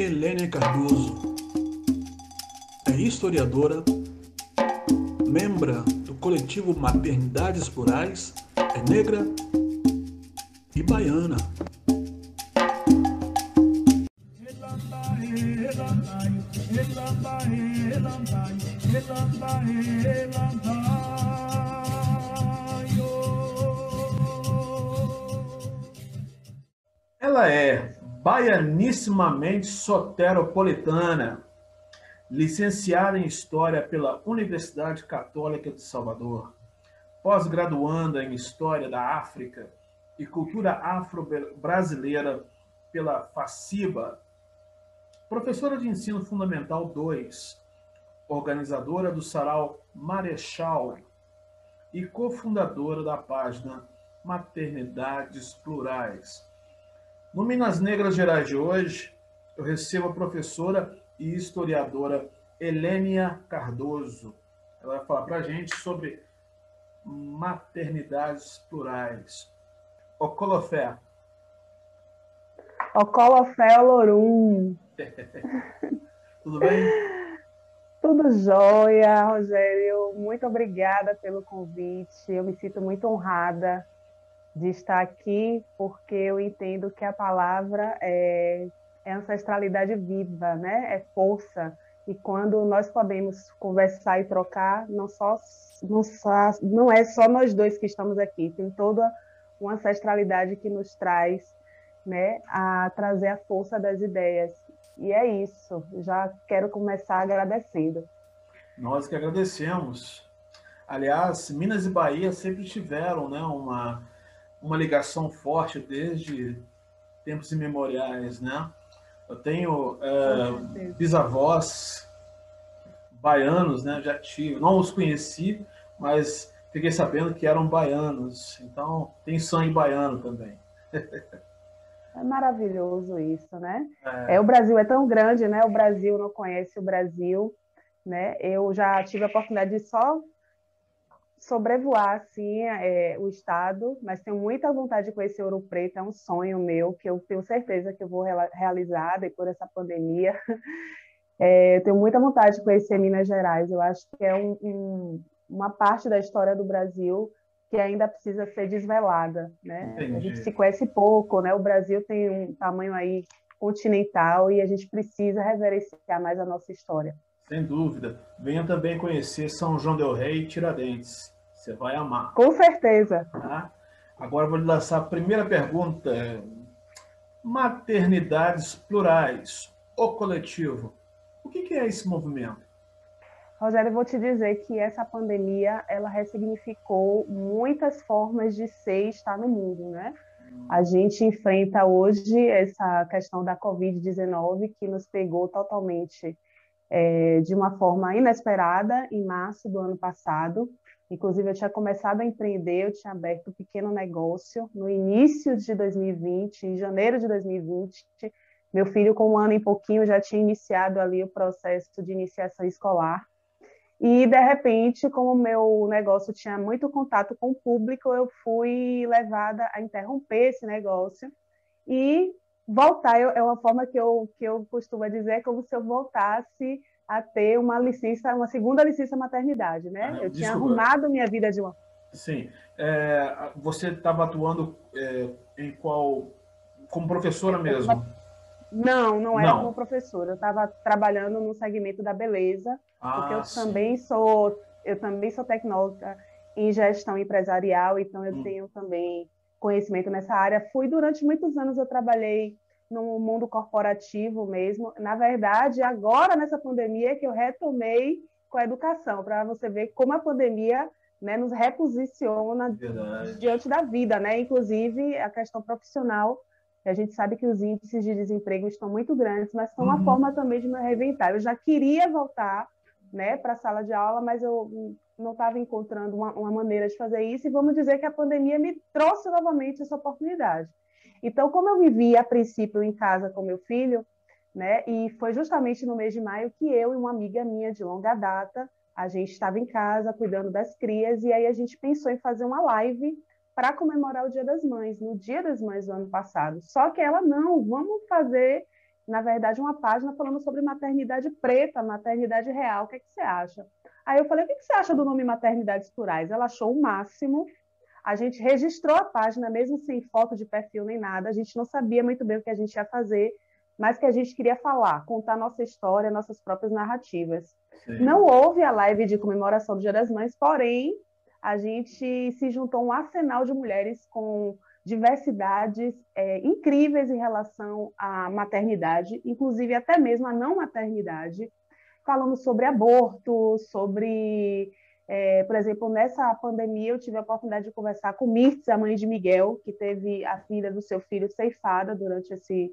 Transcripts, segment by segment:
Helene Cardoso é historiadora, membra do coletivo Maternidades Plurais, é negra e baiana. Baianissimamente soteropolitana, licenciada em História pela Universidade Católica de Salvador, pós-graduanda em História da África e Cultura Afro-Brasileira pela FACIBA, professora de Ensino Fundamental 2, organizadora do Sarau Marechal e cofundadora da página Maternidades Plurais. No Minas Negras Gerais de hoje, eu recebo a professora e historiadora Helênia Cardoso. Ela vai falar para a gente sobre maternidades plurais. Ocolofé. Ocolofé olorum. Tudo bem? Tudo jóia, Rogério. Muito obrigada pelo convite. Eu me sinto muito honrada de estar aqui, porque eu entendo que a palavra é, é ancestralidade viva, né? é força. E quando nós podemos conversar e trocar, não, só, não, só, não é só nós dois que estamos aqui, tem toda uma ancestralidade que nos traz né, a trazer a força das ideias. E é isso, já quero começar agradecendo. Nós que agradecemos. Aliás, Minas e Bahia sempre tiveram né, uma, uma ligação forte desde tempos imemoriais, né? Eu tenho é, bisavós baianos, né? Já tive, não os conheci, mas fiquei sabendo que eram baianos. Então, tem sangue baiano também. É maravilhoso isso, né? É. é. o Brasil é tão grande, né? O Brasil não conhece o Brasil, né? Eu já tive a oportunidade de só sobrevoar assim é, o estado, mas tenho muita vontade de conhecer Ouro Preto, é um sonho meu que eu tenho certeza que eu vou realizar depois dessa pandemia. É, eu tenho muita vontade de conhecer Minas Gerais, eu acho que é um, um, uma parte da história do Brasil que ainda precisa ser desvelada, né? Entendi. A gente se conhece pouco, né? O Brasil tem um tamanho aí continental e a gente precisa reverenciar mais a nossa história. Sem dúvida. Venha também conhecer São João del Rei e Tiradentes. Você vai amar. Com certeza. Tá? Agora vou lhe lançar a primeira pergunta. Maternidades plurais, o coletivo. O que é esse movimento? Rogério, vou te dizer que essa pandemia ela ressignificou muitas formas de ser e estar no mundo, né? A gente enfrenta hoje essa questão da Covid-19 que nos pegou totalmente é, de uma forma inesperada em março do ano passado. Inclusive, eu tinha começado a empreender, eu tinha aberto um pequeno negócio no início de 2020, em janeiro de 2020. Meu filho, com um ano e pouquinho, já tinha iniciado ali o processo de iniciação escolar. E, de repente, como meu negócio tinha muito contato com o público, eu fui levada a interromper esse negócio e voltar. é uma forma que eu, que eu costumo dizer, é como se eu voltasse a ter uma licença, uma segunda licença maternidade, né? Ah, eu tinha arrumado minha vida de uma. Sim. É, você estava atuando é, em qual. como professora mesmo? Não, não era não. como professora. Eu estava trabalhando no segmento da beleza ah, porque eu sim. também sou eu também sou tecnóloga em gestão empresarial, então eu hum. tenho também conhecimento nessa área. Fui durante muitos anos eu trabalhei no mundo corporativo mesmo. Na verdade, agora nessa pandemia que eu retomei com a educação, para você ver como a pandemia né, nos reposiciona Verdade. diante da vida, né? Inclusive a questão profissional. A gente sabe que os índices de desemprego estão muito grandes, mas são uma uhum. forma também de me reinventar. Eu já queria voltar né, para a sala de aula, mas eu não estava encontrando uma, uma, maneira de fazer isso, e vamos dizer que a pandemia me trouxe novamente essa oportunidade. Então, como eu vivia a princípio em casa com meu filho, né, e foi justamente no mês de maio que eu e uma amiga minha de longa data, a gente estava em casa cuidando das crias, e aí a gente pensou em fazer uma live para comemorar o Dia das Mães, no Dia das Mães do ano passado. Só que ela, não, vamos fazer na verdade, uma página falando sobre maternidade preta, maternidade real. O que, é que você acha? Aí eu falei, o que, que você acha do nome Maternidades Plurais? Ela achou o máximo. A gente registrou a página, mesmo sem foto de perfil nem nada. A gente não sabia muito bem o que a gente ia fazer, mas que a gente queria falar, contar nossa história, nossas próprias narrativas. Sim. Não houve a live de comemoração do Dia das Mães, porém, a gente se juntou um arsenal de mulheres com diversidades é, incríveis em relação à maternidade, inclusive até mesmo a não maternidade, falando sobre aborto, sobre, é, por exemplo, nessa pandemia eu tive a oportunidade de conversar com Mirtz, a mãe de Miguel, que teve a filha do seu filho ceifada durante esse,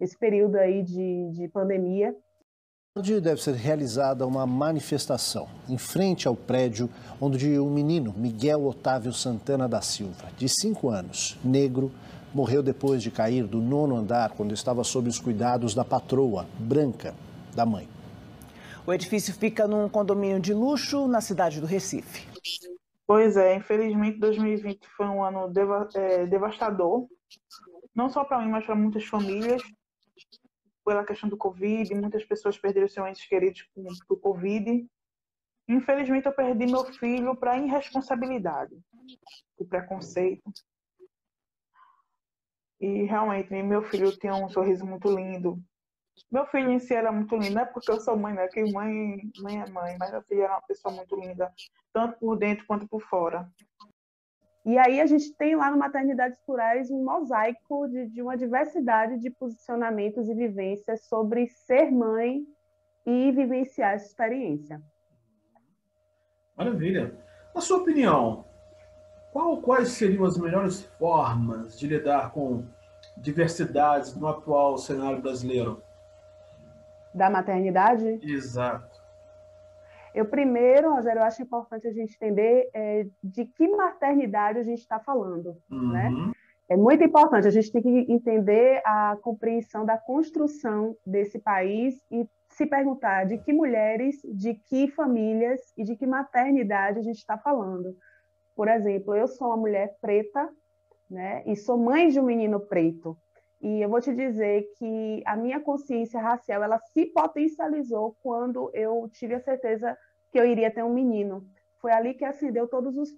esse período aí de, de pandemia, deve ser realizada uma manifestação em frente ao prédio onde um menino, Miguel Otávio Santana da Silva, de 5 anos, negro, morreu depois de cair do nono andar quando estava sob os cuidados da patroa, branca, da mãe. O edifício fica num condomínio de luxo na cidade do Recife. Pois é, infelizmente 2020 foi um ano deva é, devastador, não só para mim, mas para muitas famílias pela questão do Covid, muitas pessoas perderam seus entes queridos por Covid. Infelizmente, eu perdi meu filho para irresponsabilidade, por preconceito. E realmente, meu filho tinha um sorriso muito lindo. Meu filho em si era muito lindo, não é porque eu sou mãe, né? Que mãe, mãe é mãe, mas meu filho era uma pessoa muito linda, tanto por dentro quanto por fora. E aí a gente tem lá no Maternidades Plurais um mosaico de, de uma diversidade de posicionamentos e vivências sobre ser mãe e vivenciar essa experiência. Maravilha. Na sua opinião, qual, quais seriam as melhores formas de lidar com diversidades no atual cenário brasileiro? Da maternidade? Exato. Eu primeiro, Rogério, eu acho importante a gente entender é, de que maternidade a gente está falando, né? uhum. né? É muito importante, a gente tem que entender a compreensão da construção desse país e se perguntar de que mulheres, de que famílias e de que maternidade a gente está falando. Por exemplo, eu sou uma mulher preta, né? E sou mãe de um menino preto. E eu vou te dizer que a minha consciência racial ela se potencializou quando eu tive a certeza que eu iria ter um menino. Foi ali que acendeu todos os,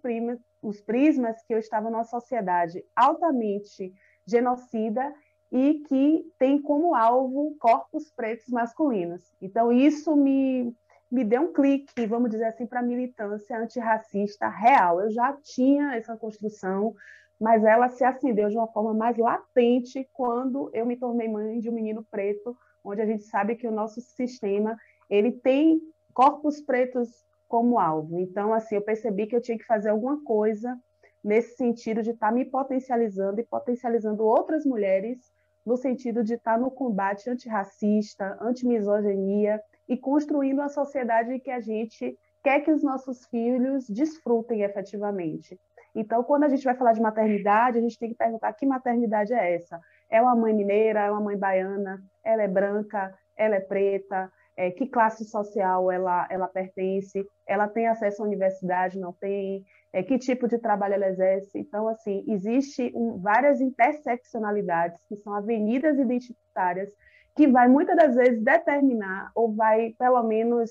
os prismas que eu estava numa sociedade altamente genocida e que tem como alvo corpos pretos masculinos. Então, isso me, me deu um clique, vamos dizer assim, para a militância antirracista real. Eu já tinha essa construção, mas ela se acendeu de uma forma mais latente quando eu me tornei mãe de um menino preto, onde a gente sabe que o nosso sistema ele tem corpos pretos como alvo. Então, assim, eu percebi que eu tinha que fazer alguma coisa nesse sentido de estar tá me potencializando e potencializando outras mulheres no sentido de estar tá no combate antirracista, antimisoginia e construindo a sociedade que a gente quer que os nossos filhos desfrutem efetivamente. Então, quando a gente vai falar de maternidade, a gente tem que perguntar que maternidade é essa? É uma mãe mineira, é uma mãe baiana, ela é branca, ela é preta, é, que classe social ela, ela pertence, ela tem acesso à universidade, não tem, é, que tipo de trabalho ela exerce. Então, assim, existe um, várias interseccionalidades, que são avenidas identitárias, que vai muitas das vezes determinar, ou vai, pelo menos,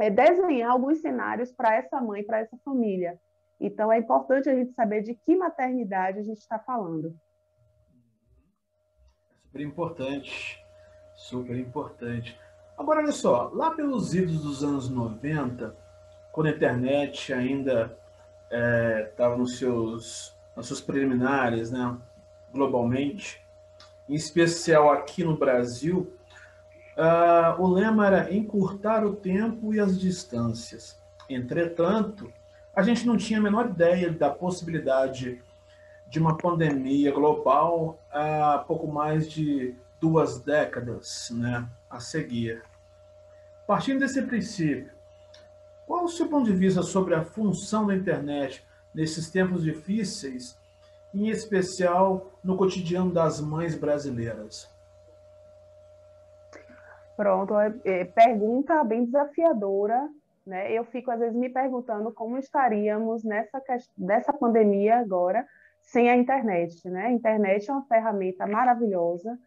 é, desenhar alguns cenários para essa mãe, para essa família. Então, é importante a gente saber de que maternidade a gente está falando. Super importante, super importante. Agora, olha só, lá pelos idos dos anos 90, quando a internet ainda estava é, nos seus, nos seus preliminares, né, globalmente, em especial aqui no Brasil, uh, o lema era encurtar o tempo e as distâncias. Entretanto, a gente não tinha a menor ideia da possibilidade de uma pandemia global há pouco mais de duas décadas né, a seguir. Partindo desse princípio, qual o seu ponto de vista sobre a função da internet nesses tempos difíceis, em especial no cotidiano das mães brasileiras? Pronto, é, é, pergunta bem desafiadora, né? Eu fico às vezes me perguntando como estaríamos nessa nessa pandemia agora sem a internet, né? A internet é uma ferramenta maravilhosa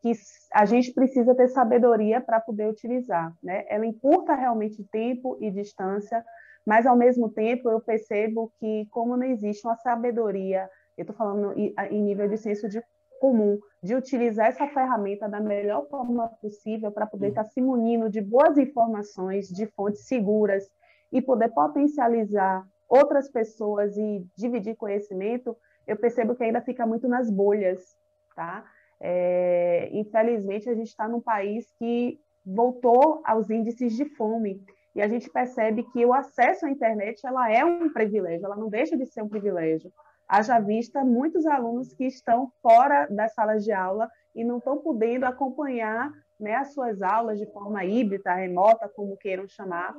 que a gente precisa ter sabedoria para poder utilizar. Né? Ela encurta realmente tempo e distância, mas ao mesmo tempo eu percebo que, como não existe uma sabedoria, eu estou falando em nível de senso de comum, de utilizar essa ferramenta da melhor forma possível para poder estar tá se munindo de boas informações, de fontes seguras e poder potencializar outras pessoas e dividir conhecimento, eu percebo que ainda fica muito nas bolhas, tá? É, infelizmente, a gente está num país que voltou aos índices de fome e a gente percebe que o acesso à internet ela é um privilégio, ela não deixa de ser um privilégio. Haja vista muitos alunos que estão fora das salas de aula e não estão podendo acompanhar né, as suas aulas de forma híbrida, remota, como queiram chamar,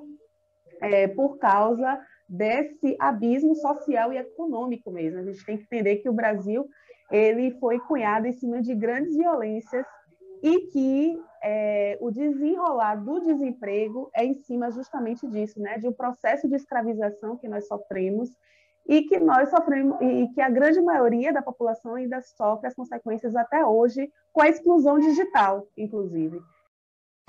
é, por causa desse abismo social e econômico mesmo. A gente tem que entender que o Brasil ele foi cunhado em cima de grandes violências e que é, o desenrolar do desemprego é em cima justamente disso, né, de um processo de escravização que nós sofremos e que nós sofremos e que a grande maioria da população ainda sofre as consequências até hoje com a exclusão digital, inclusive.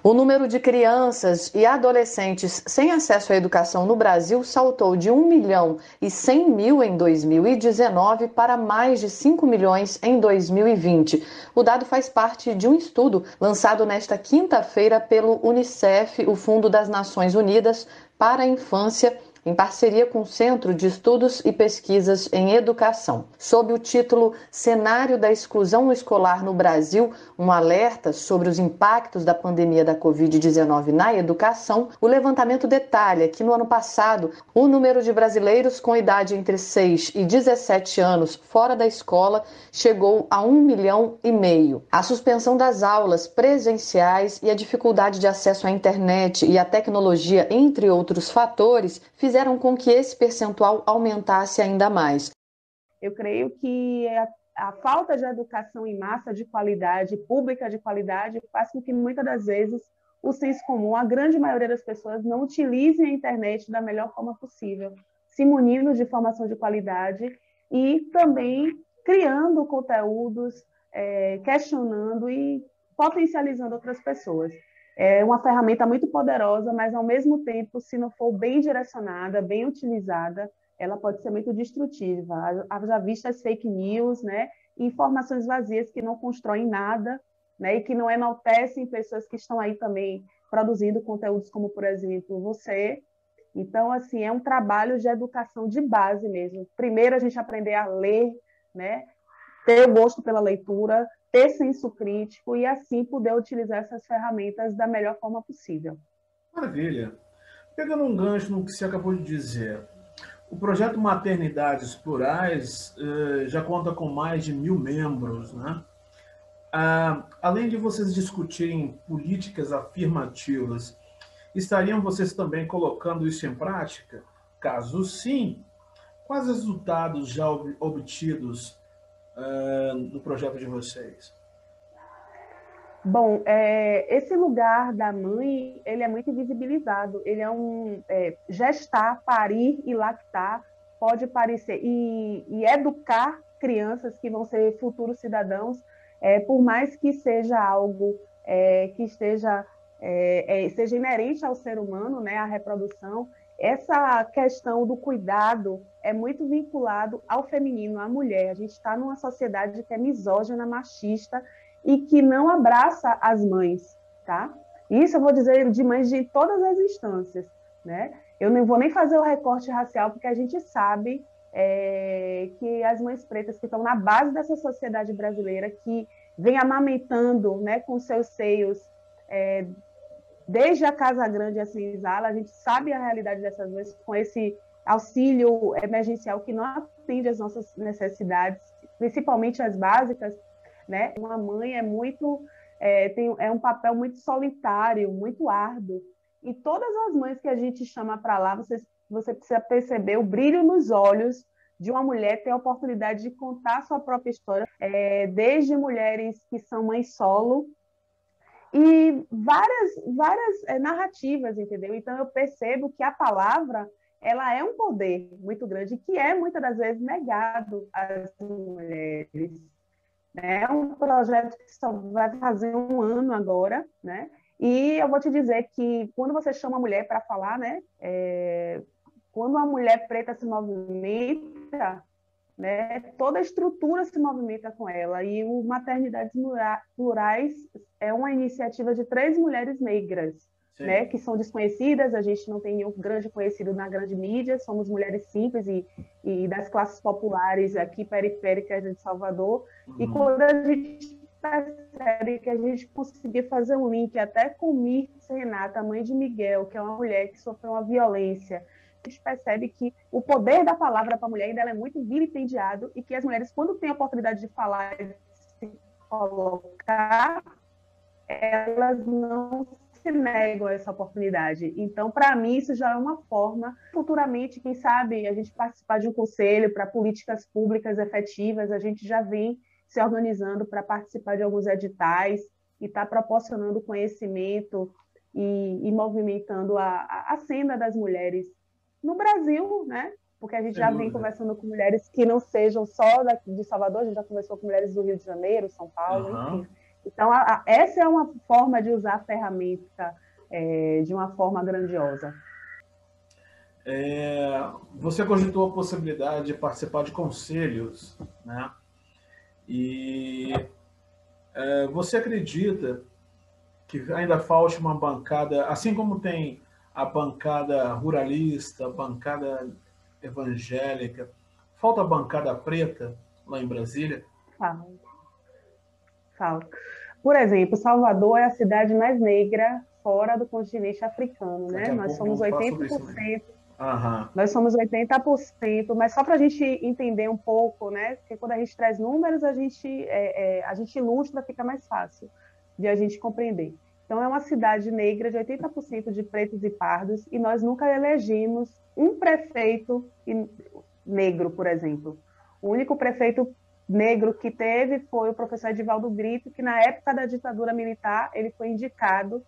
O número de crianças e adolescentes sem acesso à educação no Brasil saltou de 1 milhão e 100 mil em 2019 para mais de 5 milhões em 2020. O dado faz parte de um estudo lançado nesta quinta-feira pelo Unicef, o Fundo das Nações Unidas para a Infância em parceria com o Centro de Estudos e Pesquisas em Educação. Sob o título Cenário da Exclusão Escolar no Brasil, um alerta sobre os impactos da pandemia da Covid-19 na educação, o levantamento detalha que no ano passado o número de brasileiros com idade entre 6 e 17 anos fora da escola chegou a 1 milhão e meio. A suspensão das aulas presenciais e a dificuldade de acesso à internet e à tecnologia, entre outros fatores, fizeram com que esse percentual aumentasse ainda mais. Eu creio que a, a falta de educação em massa de qualidade, pública de qualidade, faz com que muitas das vezes o senso comum, a grande maioria das pessoas, não utilizem a internet da melhor forma possível, se munindo de informação de qualidade e também criando conteúdos, é, questionando e potencializando outras pessoas é uma ferramenta muito poderosa, mas ao mesmo tempo, se não for bem direcionada, bem utilizada, ela pode ser muito destrutiva. Já vista as fake news, né? Informações vazias que não constroem nada, né? E que não enaltecem pessoas que estão aí também produzindo conteúdos como, por exemplo, você. Então, assim, é um trabalho de educação de base mesmo. Primeiro, a gente aprender a ler, né? Ter o gosto pela leitura, ter senso crítico e assim poder utilizar essas ferramentas da melhor forma possível. Maravilha. Pegando um gancho no que você acabou de dizer, o projeto Maternidades Plurais eh, já conta com mais de mil membros, né? Ah, além de vocês discutirem políticas afirmativas, estariam vocês também colocando isso em prática? Caso sim, quais resultados já obtidos uh, no projeto de vocês? Bom, é, esse lugar da mãe, ele é muito invisibilizado. Ele é um é, gestar, parir e lactar pode parecer e, e, educar crianças que vão ser futuros cidadãos, é, por mais que seja algo é, que esteja é, é, seja inerente ao ser humano, né, a reprodução, essa questão do cuidado é muito vinculado ao feminino, à mulher. A gente está numa sociedade que é misógina, machista e que não abraça as mães, tá? Isso eu vou dizer de mães de todas as instâncias, né? Eu não vou nem fazer o recorte racial, porque a gente sabe é, que as mães pretas que estão na base dessa sociedade brasileira, que vem amamentando né, com seus seios é, desde a Casa Grande a Senzala, a gente sabe a realidade dessas mães com esse auxílio emergencial que não atende às nossas necessidades, principalmente as básicas, né? Uma mãe é muito é, tem, é um papel muito solitário, muito árduo. E todas as mães que a gente chama para lá, você, você precisa perceber o brilho nos olhos de uma mulher ter a oportunidade de contar sua própria história, é, desde mulheres que são mães solo, e várias, várias é, narrativas, entendeu? Então eu percebo que a palavra ela é um poder muito grande que é muitas das vezes negado às mulheres. né? É um projeto que só vai fazer um ano agora, né? E eu vou te dizer que quando você chama a mulher para falar, né? É, quando a mulher preta se movimenta, né, toda a estrutura se movimenta com ela. E o Maternidades Plurais é uma iniciativa de três mulheres negras, né, que são desconhecidas, a gente não tem nenhum grande conhecido na grande mídia, somos mulheres simples e, e das classes populares aqui periféricas de Salvador. Uhum. E quando a gente percebe que a gente conseguir fazer um link até com Mirce Renata, mãe de Miguel, que é uma mulher que sofreu uma violência, a gente percebe que o poder da palavra para a mulher ainda é muito vilipendiado e que as mulheres, quando têm a oportunidade de falar e se colocar, elas não se negam a essa oportunidade. Então, para mim, isso já é uma forma, futuramente, quem sabe, a gente participar de um conselho para políticas públicas efetivas, a gente já vem se organizando para participar de alguns editais e está proporcionando conhecimento e, e movimentando a, a, cena das mulheres no Brasil, né? Porque a gente já vem conversando com mulheres que não sejam só de Salvador, a gente já conversou com mulheres do Rio de Janeiro, São Paulo, uhum. enfim. Então, a, a, essa é uma forma de usar a ferramenta é, de uma forma grandiosa. É, você cogitou a possibilidade de participar de conselhos, né? E é, você acredita que ainda falte uma bancada, assim como tem a bancada ruralista, a bancada evangélica. Falta a bancada preta lá em Brasília? Falta. Falta. Por exemplo, Salvador é a cidade mais negra fora do continente africano, né? Nós somos 80%. Uhum. Nós somos 80%, mas só para a gente entender um pouco, né? Porque quando a gente traz números, a gente, é, é, a gente ilustra, fica mais fácil de a gente compreender. Então, é uma cidade negra de 80% de pretos e pardos, e nós nunca elegemos um prefeito negro, por exemplo. O único prefeito negro que teve foi o professor Edivaldo Brito, que na época da ditadura militar ele foi indicado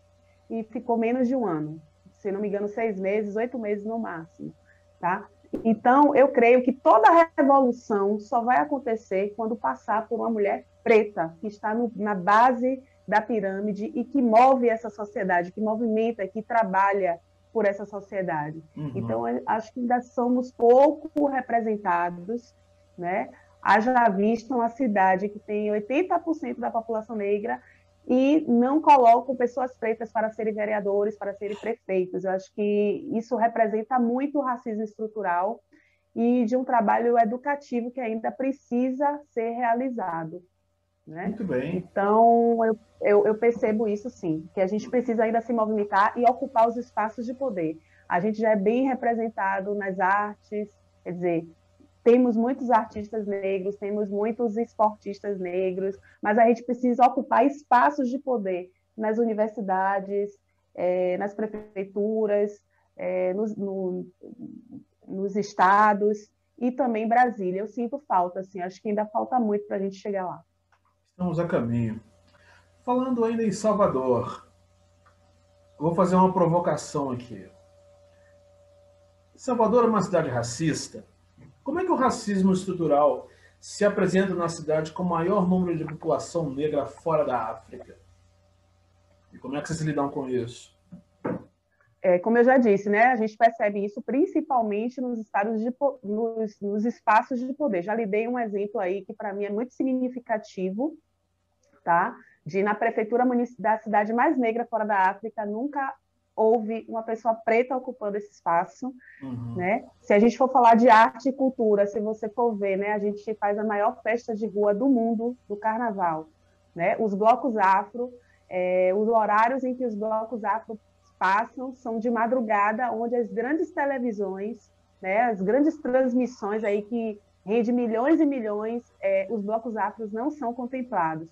e ficou menos de um ano, se não me engano, seis meses, oito meses no máximo, tá? Então, eu creio que toda revolução só vai acontecer quando passar por uma mulher preta, que está no, na base da pirâmide e que move essa sociedade, que movimenta, que trabalha por essa sociedade. Uhum. Então, acho que ainda somos pouco representados, né? Haja visto uma cidade que tem 80% da população negra e não colocam pessoas pretas para serem vereadores, para serem prefeitos. Eu acho que isso representa muito o racismo estrutural e de um trabalho educativo que ainda precisa ser realizado. Né? Muito bem. Então, eu, eu, eu, percebo isso sim, que a gente precisa ainda se movimentar e ocupar os espaços de poder. A gente já é bem representado nas artes, quer dizer, temos muitos artistas negros, temos muitos esportistas negros, mas a gente precisa ocupar espaços de poder nas universidades, é, nas prefeituras, é, nos, no, nos estados e também Brasília. Eu sinto falta, assim, acho que ainda falta muito para a gente chegar lá. Estamos a caminho. Falando ainda em Salvador, vou fazer uma provocação aqui. Salvador é uma cidade racista. Como é que o racismo estrutural se apresenta na cidade com o maior número de população negra fora da África? E como é que vocês lidam com isso? É, como eu já disse, né, a gente percebe isso principalmente nos estados de, nos, nos espaços de poder. Já lhe dei um exemplo aí que para mim é muito significativo, tá? De na prefeitura da cidade mais negra fora da África nunca houve uma pessoa preta ocupando esse espaço, uhum. né? Se a gente for falar de arte e cultura, se você for ver, né, a gente faz a maior festa de rua do mundo do Carnaval, né? Os blocos afro, é, os horários em que os blocos afro passam são de madrugada, onde as grandes televisões, né, as grandes transmissões aí que rende milhões e milhões, é, os blocos afros não são contemplados.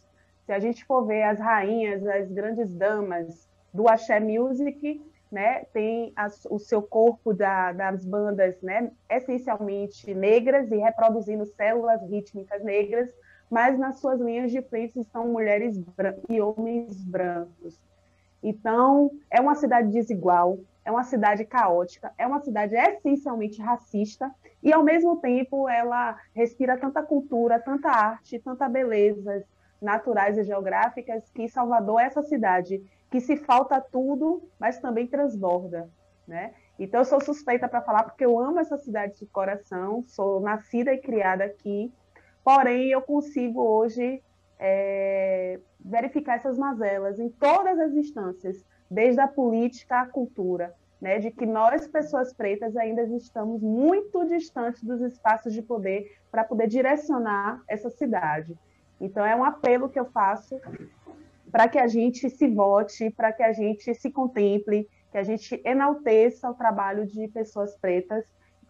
Se a gente for ver as rainhas, as grandes damas do Axé Music, né, tem o seu corpo da, das bandas né, essencialmente negras e reproduzindo células rítmicas negras, mas nas suas linhas de frente estão mulheres e homens brancos. Então, é uma cidade desigual, é uma cidade caótica, é uma cidade essencialmente racista e, ao mesmo tempo, ela respira tanta cultura, tanta arte, tanta belezas naturais e geográficas que Salvador é essa cidade que se falta tudo, mas também transborda, né? Então, eu sou suspeita para falar porque eu amo essa cidade de coração, sou nascida e criada aqui, porém, eu consigo hoje é, verificar essas mazelas em todas as instâncias, desde a política à cultura, né, de que nós, pessoas pretas, ainda estamos muito distantes dos espaços de poder para poder direcionar essa cidade. Então, é um apelo que eu faço para que a gente se vote, para que a gente se contemple, que a gente enalteça o trabalho de pessoas pretas,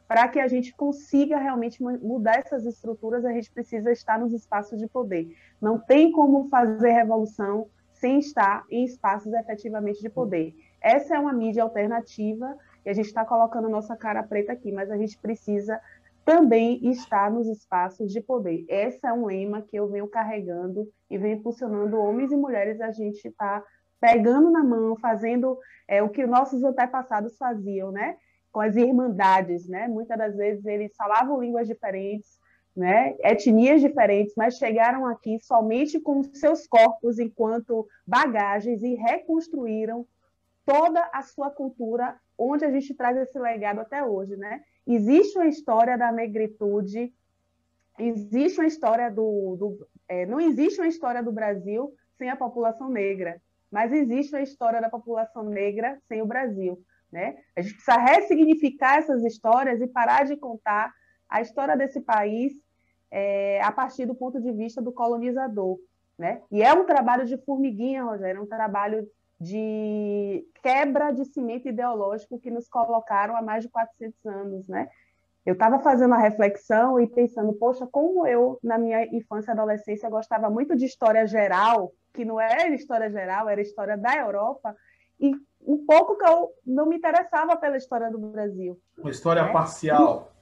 para que a gente consiga realmente mudar essas estruturas, a gente precisa estar nos espaços de poder. Não tem como fazer revolução sem estar em espaços efetivamente de poder. Essa é uma mídia alternativa e a gente está colocando nossa cara preta aqui, mas a gente precisa também estar nos espaços de poder. Esse é um lema que eu venho carregando e venho impulsionando homens e mulheres a gente está pegando na mão, fazendo é, o que nossos antepassados faziam, né? Com as irmandades, né? Muitas das vezes eles falavam línguas diferentes, né, etnias diferentes, mas chegaram aqui somente com seus corpos enquanto bagagens e reconstruíram toda a sua cultura, onde a gente traz esse legado até hoje, né? Existe uma história da negritude, existe uma história do, do é, não existe uma história do Brasil sem a população negra, mas existe uma história da população negra sem o Brasil, né? A gente precisa ressignificar essas histórias e parar de contar a história desse país é, a partir do ponto de vista do colonizador. Né? E é um trabalho de formiguinha, Rogério, é um trabalho de quebra de cimento ideológico que nos colocaram há mais de 400 anos. Né? Eu estava fazendo a reflexão e pensando, poxa, como eu, na minha infância e adolescência, gostava muito de história geral, que não era história geral, era história da Europa, e um pouco que eu não me interessava pela história do Brasil. Uma história né? parcial.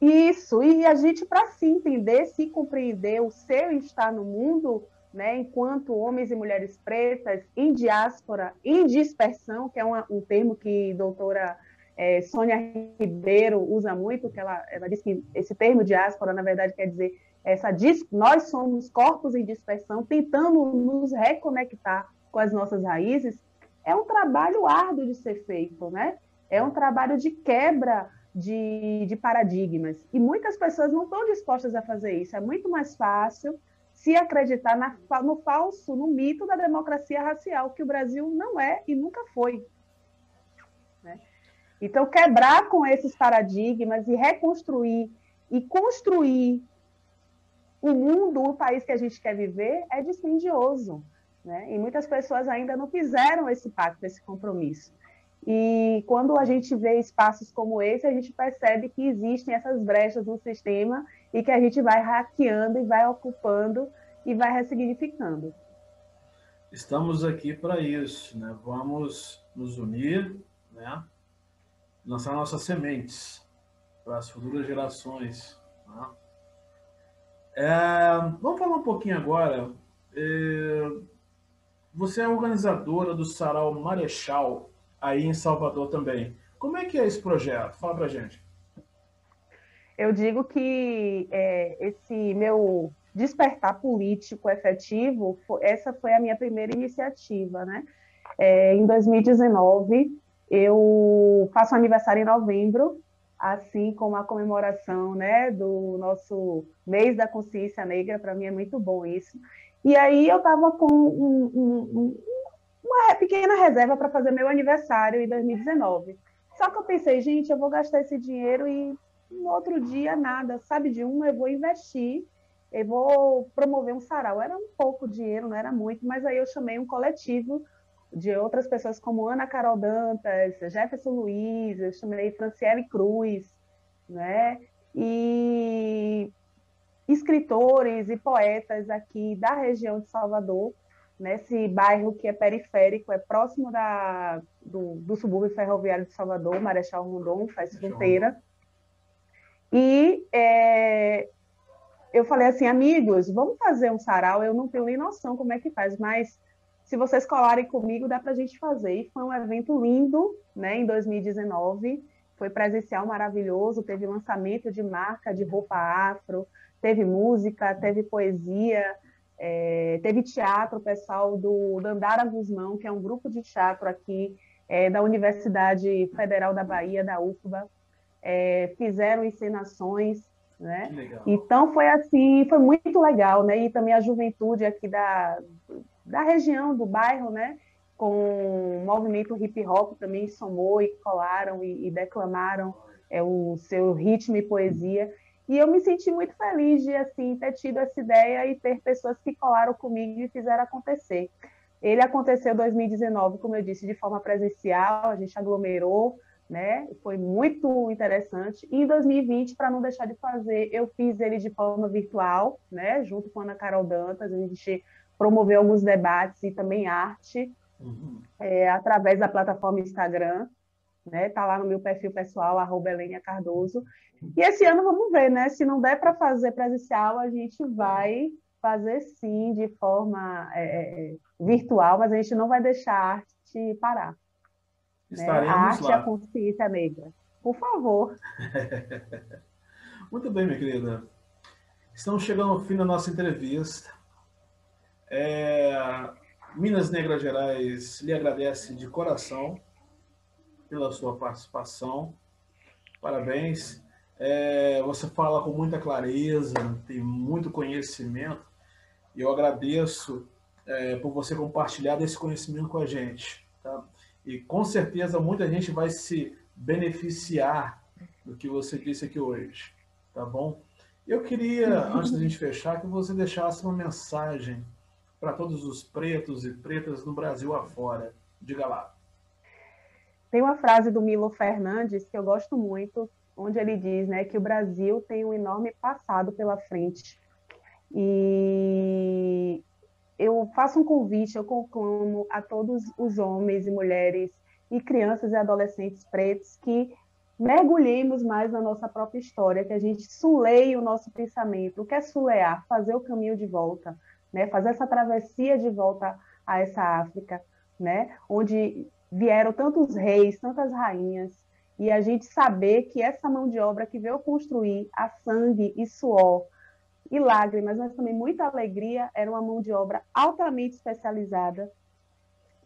Isso, e a gente, para se entender, se compreender o seu estar no mundo, né, enquanto homens e mulheres pretas, em diáspora, em dispersão, que é uma, um termo que a doutora é, Sônia Ribeiro usa muito, que ela, ela diz que esse termo diáspora, na verdade, quer dizer essa nós somos corpos em dispersão, tentando nos reconectar com as nossas raízes, é um trabalho árduo de ser feito, né? É um trabalho de quebra de, de paradigmas. E muitas pessoas não estão dispostas a fazer isso. É muito mais fácil se acreditar na, no falso, no mito da democracia racial, que o Brasil não é e nunca foi. Né? Então, quebrar com esses paradigmas e reconstruir e construir o mundo, o país que a gente quer viver, é dispendioso. Né? E muitas pessoas ainda não fizeram esse pacto, esse compromisso. E quando a gente vê espaços como esse, a gente percebe que existem essas brechas no sistema e que a gente vai hackeando e vai ocupando e vai ressignificando. Estamos aqui para isso, né? Vamos nos unir, né? Lançar nossas sementes para as futuras gerações. Né? É, vamos falar um pouquinho agora. É, você é organizadora do Sarau Marechal aí em Salvador também. Como é que é esse projeto? Fala para gente. Eu digo que é, esse meu despertar político efetivo, essa foi a minha primeira iniciativa, né? É, em 2019, eu faço aniversário em novembro, assim como a comemoração, né, do nosso mês da consciência negra, para mim é muito bom isso. E aí eu estava com um, um, uma pequena reserva para fazer meu aniversário em 2019. Só que eu pensei, gente, eu vou gastar esse dinheiro e no outro dia nada, sabe de uma, eu vou investir, eu vou promover um sarau. Era um pouco dinheiro, não era muito, mas aí eu chamei um coletivo de outras pessoas como Ana Carol Dantas, Jefferson Luiz, eu chamei Franciele Cruz, né? E escritores e poetas aqui da região de Salvador nesse bairro que é periférico, é próximo da, do, do subúrbio ferroviário de Salvador, Marechal Rondon, faz fronteira. E é, eu falei assim, amigos, vamos fazer um sarau. Eu não tenho nem noção como é que faz, mas se vocês colarem comigo, dá para a gente fazer. E foi um evento lindo, né, em 2019. Foi presencial maravilhoso, teve lançamento de marca de roupa afro, teve música, teve poesia, é, teve teatro, o pessoal do Dandara Guzmão, que é um grupo de teatro aqui é, da Universidade Federal da Bahia, da UFBA, é, fizeram encenações, né? Então foi assim, foi muito legal, né? E também a juventude aqui da, da região, do bairro, né? Com o movimento hip hop também somou e colaram e, e declamaram é, o seu ritmo e poesia. E eu me senti muito feliz de assim ter tido essa ideia e ter pessoas que colaram comigo e fizeram acontecer. Ele aconteceu em 2019, como eu disse, de forma presencial, a gente aglomerou, né? Foi muito interessante. E em 2020, para não deixar de fazer, eu fiz ele de forma virtual, né? Junto com a Ana Carol Dantas, a gente promoveu alguns debates e também arte uhum. é, através da plataforma Instagram, né? Tá lá no meu perfil pessoal, arroba Cardoso. E esse ano vamos ver, né? Se não der para fazer presencial, a gente vai fazer sim de forma é, é virtual, mas a gente não vai deixar a arte parar. Né? A arte lá. a consciência negra. Por favor. Muito bem, minha querida. Estamos chegando ao fim da nossa entrevista. É... Minas Negras Gerais lhe agradece de coração pela sua participação. Parabéns. É... Você fala com muita clareza, tem muito conhecimento. E eu agradeço é, por você compartilhar desse conhecimento com a gente. E com certeza muita gente vai se beneficiar do que você disse aqui hoje. Tá bom? Eu queria, antes da gente fechar, que você deixasse uma mensagem para todos os pretos e pretas no Brasil afora. Diga lá. Tem uma frase do Milo Fernandes que eu gosto muito, onde ele diz né, que o Brasil tem um enorme passado pela frente. E eu faço um convite, eu conclamo a todos os homens e mulheres e crianças e adolescentes pretos que mergulhemos mais na nossa própria história, que a gente suleie o nosso pensamento. O que é sulear? Fazer o caminho de volta, né? fazer essa travessia de volta a essa África, né? onde vieram tantos reis, tantas rainhas, e a gente saber que essa mão de obra que veio construir a sangue e suor e lágrimas, mas também muita alegria. Era uma mão de obra altamente especializada,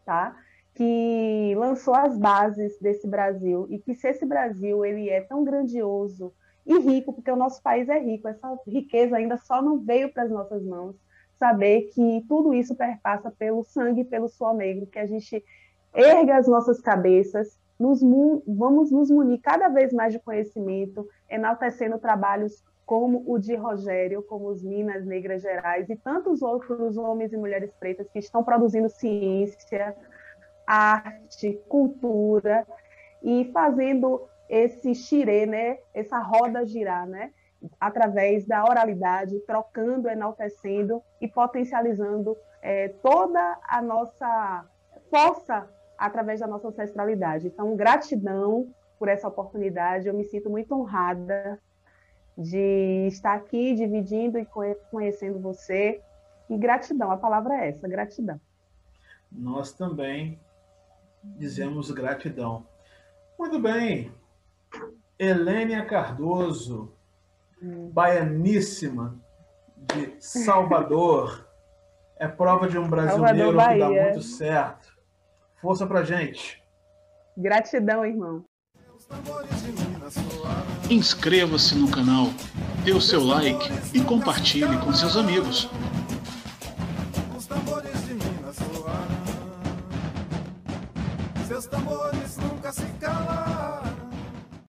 tá? que lançou as bases desse Brasil e que se esse Brasil ele é tão grandioso e rico, porque o nosso país é rico, essa riqueza ainda só não veio para as nossas mãos. Saber que tudo isso perpassa pelo sangue, pelo suor negro, que a gente erga as nossas cabeças, nos, vamos nos munir cada vez mais de conhecimento, enaltecendo trabalhos como o de Rogério, como os Minas Negras Gerais e tantos outros homens e mulheres pretas que estão produzindo ciência, arte, cultura e fazendo esse xirê, né, essa roda girar, né, através da oralidade, trocando, enaltecendo e potencializando é, toda a nossa força através da nossa ancestralidade. Então, gratidão por essa oportunidade, eu me sinto muito honrada de estar aqui dividindo e conhecendo você. E gratidão, a palavra é essa, gratidão. Nós também dizemos gratidão. Muito bem. Helênia Cardoso, hum. baianíssima de Salvador. É prova de um brasileiro Salvador, que dá muito certo. Força pra gente. Gratidão, irmão. Inscreva-se no canal, dê o seu like e compartilhe com seus amigos. Seus tambores nunca se calam.